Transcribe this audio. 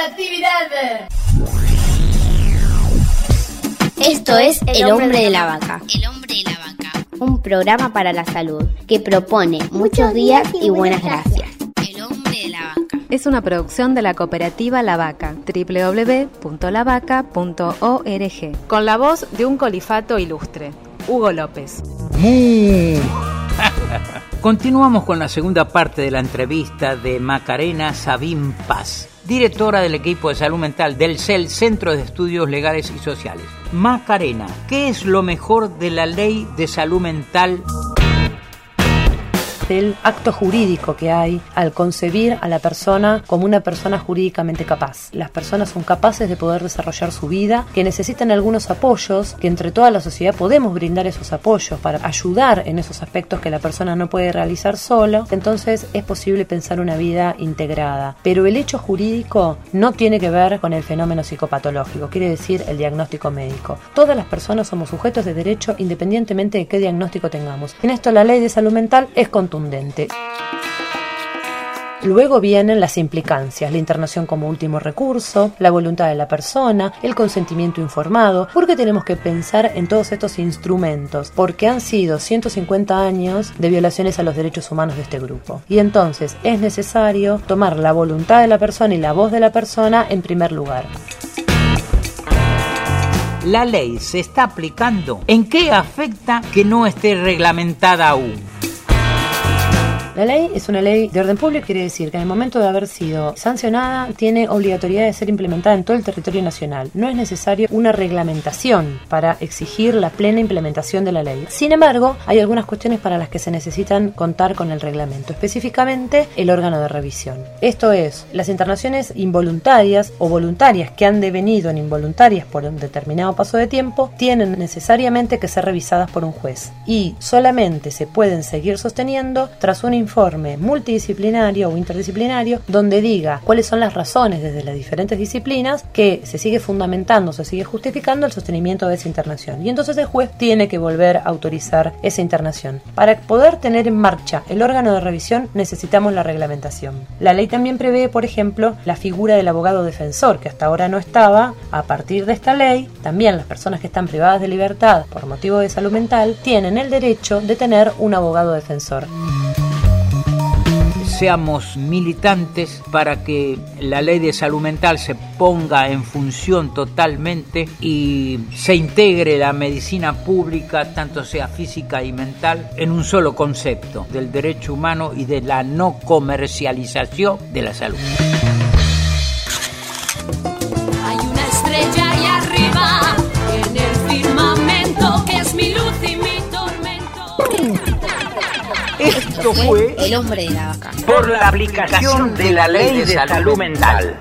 Radioactividad. Esto es El Hombre de la Vaca. El hombre de la vaca. Un programa para la salud que propone muchos días y buenas gracias. El hombre de la vaca. Es una producción de la cooperativa La Vaca, www.lavaca.org, con la voz de un colifato ilustre, Hugo López. Continuamos con la segunda parte de la entrevista de Macarena Sabín Paz, directora del equipo de salud mental del CEL, Centro de Estudios Legales y Sociales. Macarena, ¿qué es lo mejor de la ley de salud mental? Del acto jurídico que hay al concebir a la persona como una persona jurídicamente capaz. Las personas son capaces de poder desarrollar su vida, que necesitan algunos apoyos, que entre toda la sociedad podemos brindar esos apoyos para ayudar en esos aspectos que la persona no puede realizar solo, entonces es posible pensar una vida integrada. Pero el hecho jurídico no tiene que ver con el fenómeno psicopatológico, quiere decir el diagnóstico médico. Todas las personas somos sujetos de derecho independientemente de qué diagnóstico tengamos. En esto la ley de salud mental es contundente. Luego vienen las implicancias, la internación como último recurso, la voluntad de la persona, el consentimiento informado, porque tenemos que pensar en todos estos instrumentos, porque han sido 150 años de violaciones a los derechos humanos de este grupo. Y entonces es necesario tomar la voluntad de la persona y la voz de la persona en primer lugar. ¿La ley se está aplicando? ¿En qué afecta que no esté reglamentada aún? La ley es una ley de orden público, quiere decir que en el momento de haber sido sancionada tiene obligatoriedad de ser implementada en todo el territorio nacional. No es necesario una reglamentación para exigir la plena implementación de la ley. Sin embargo, hay algunas cuestiones para las que se necesitan contar con el reglamento, específicamente el órgano de revisión. Esto es, las internaciones involuntarias o voluntarias que han devenido en involuntarias por un determinado paso de tiempo tienen necesariamente que ser revisadas por un juez y solamente se pueden seguir sosteniendo tras un informe multidisciplinario o interdisciplinario donde diga cuáles son las razones desde las diferentes disciplinas que se sigue fundamentando, se sigue justificando el sostenimiento de esa internación. Y entonces el juez tiene que volver a autorizar esa internación. Para poder tener en marcha el órgano de revisión necesitamos la reglamentación. La ley también prevé, por ejemplo, la figura del abogado defensor, que hasta ahora no estaba. A partir de esta ley, también las personas que están privadas de libertad por motivo de salud mental tienen el derecho de tener un abogado defensor seamos militantes para que la ley de salud mental se ponga en función totalmente y se integre la medicina pública, tanto sea física y mental, en un solo concepto del derecho humano y de la no comercialización de la salud. Esto fue El hombre de la vaca. por la aplicación de la ley de salud mental.